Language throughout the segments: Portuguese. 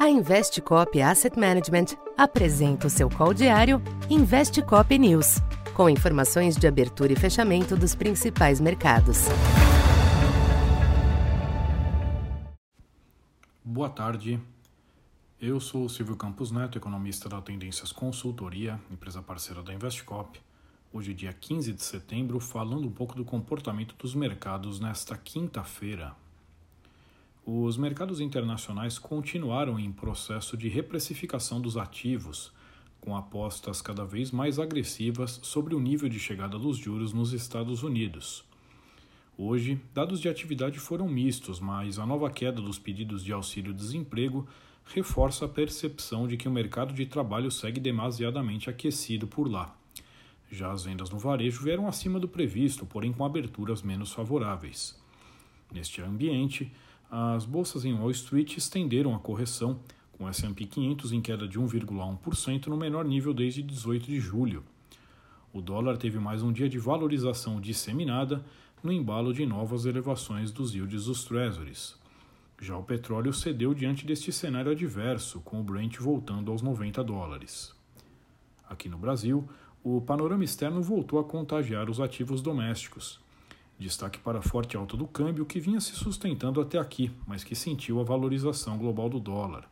A Investcop Asset Management apresenta o seu call diário Investcop News, com informações de abertura e fechamento dos principais mercados. Boa tarde. Eu sou o Silvio Campos Neto, economista da Tendências Consultoria, empresa parceira da Investcop. Hoje, dia 15 de setembro, falando um pouco do comportamento dos mercados nesta quinta-feira, os mercados internacionais continuaram em processo de reprecificação dos ativos, com apostas cada vez mais agressivas sobre o nível de chegada dos juros nos Estados Unidos. Hoje, dados de atividade foram mistos, mas a nova queda dos pedidos de auxílio-desemprego reforça a percepção de que o mercado de trabalho segue demasiadamente aquecido por lá. Já as vendas no varejo vieram acima do previsto, porém com aberturas menos favoráveis. Neste ambiente, as bolsas em Wall Street estenderam a correção, com o S&P 500 em queda de 1,1% no menor nível desde 18 de julho. O dólar teve mais um dia de valorização disseminada no embalo de novas elevações dos yields dos treasuries. Já o petróleo cedeu diante deste cenário adverso, com o Brent voltando aos 90 dólares. Aqui no Brasil, o panorama externo voltou a contagiar os ativos domésticos. Destaque para a forte alta do câmbio que vinha se sustentando até aqui, mas que sentiu a valorização global do dólar.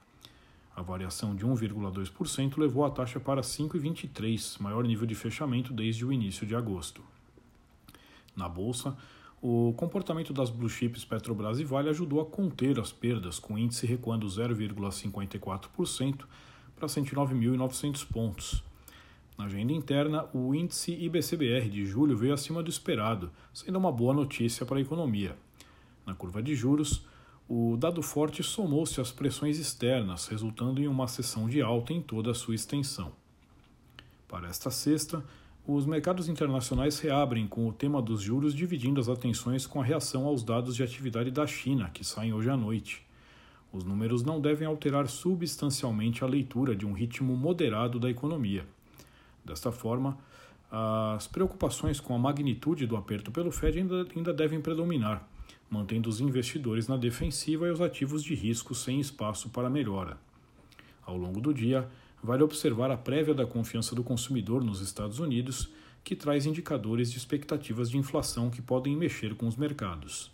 A variação de 1,2% levou a taxa para 5,23, maior nível de fechamento desde o início de agosto. Na bolsa, o comportamento das blue chips Petrobras e Vale ajudou a conter as perdas, com o índice recuando 0,54% para 109.900 pontos. Na agenda interna, o índice IBCBR de julho veio acima do esperado, sendo uma boa notícia para a economia. Na curva de juros, o dado forte somou-se às pressões externas, resultando em uma sessão de alta em toda a sua extensão. Para esta sexta, os mercados internacionais reabrem com o tema dos juros dividindo as atenções com a reação aos dados de atividade da China, que saem hoje à noite. Os números não devem alterar substancialmente a leitura de um ritmo moderado da economia. Desta forma, as preocupações com a magnitude do aperto pelo Fed ainda, ainda devem predominar, mantendo os investidores na defensiva e os ativos de risco sem espaço para melhora. Ao longo do dia, vale observar a prévia da confiança do consumidor nos Estados Unidos, que traz indicadores de expectativas de inflação que podem mexer com os mercados.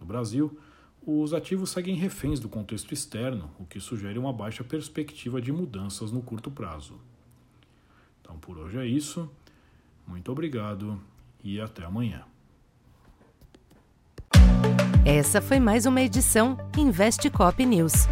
No Brasil, os ativos seguem reféns do contexto externo, o que sugere uma baixa perspectiva de mudanças no curto prazo. Então por hoje é isso. Muito obrigado e até amanhã. Essa foi mais uma edição Investe Cop News.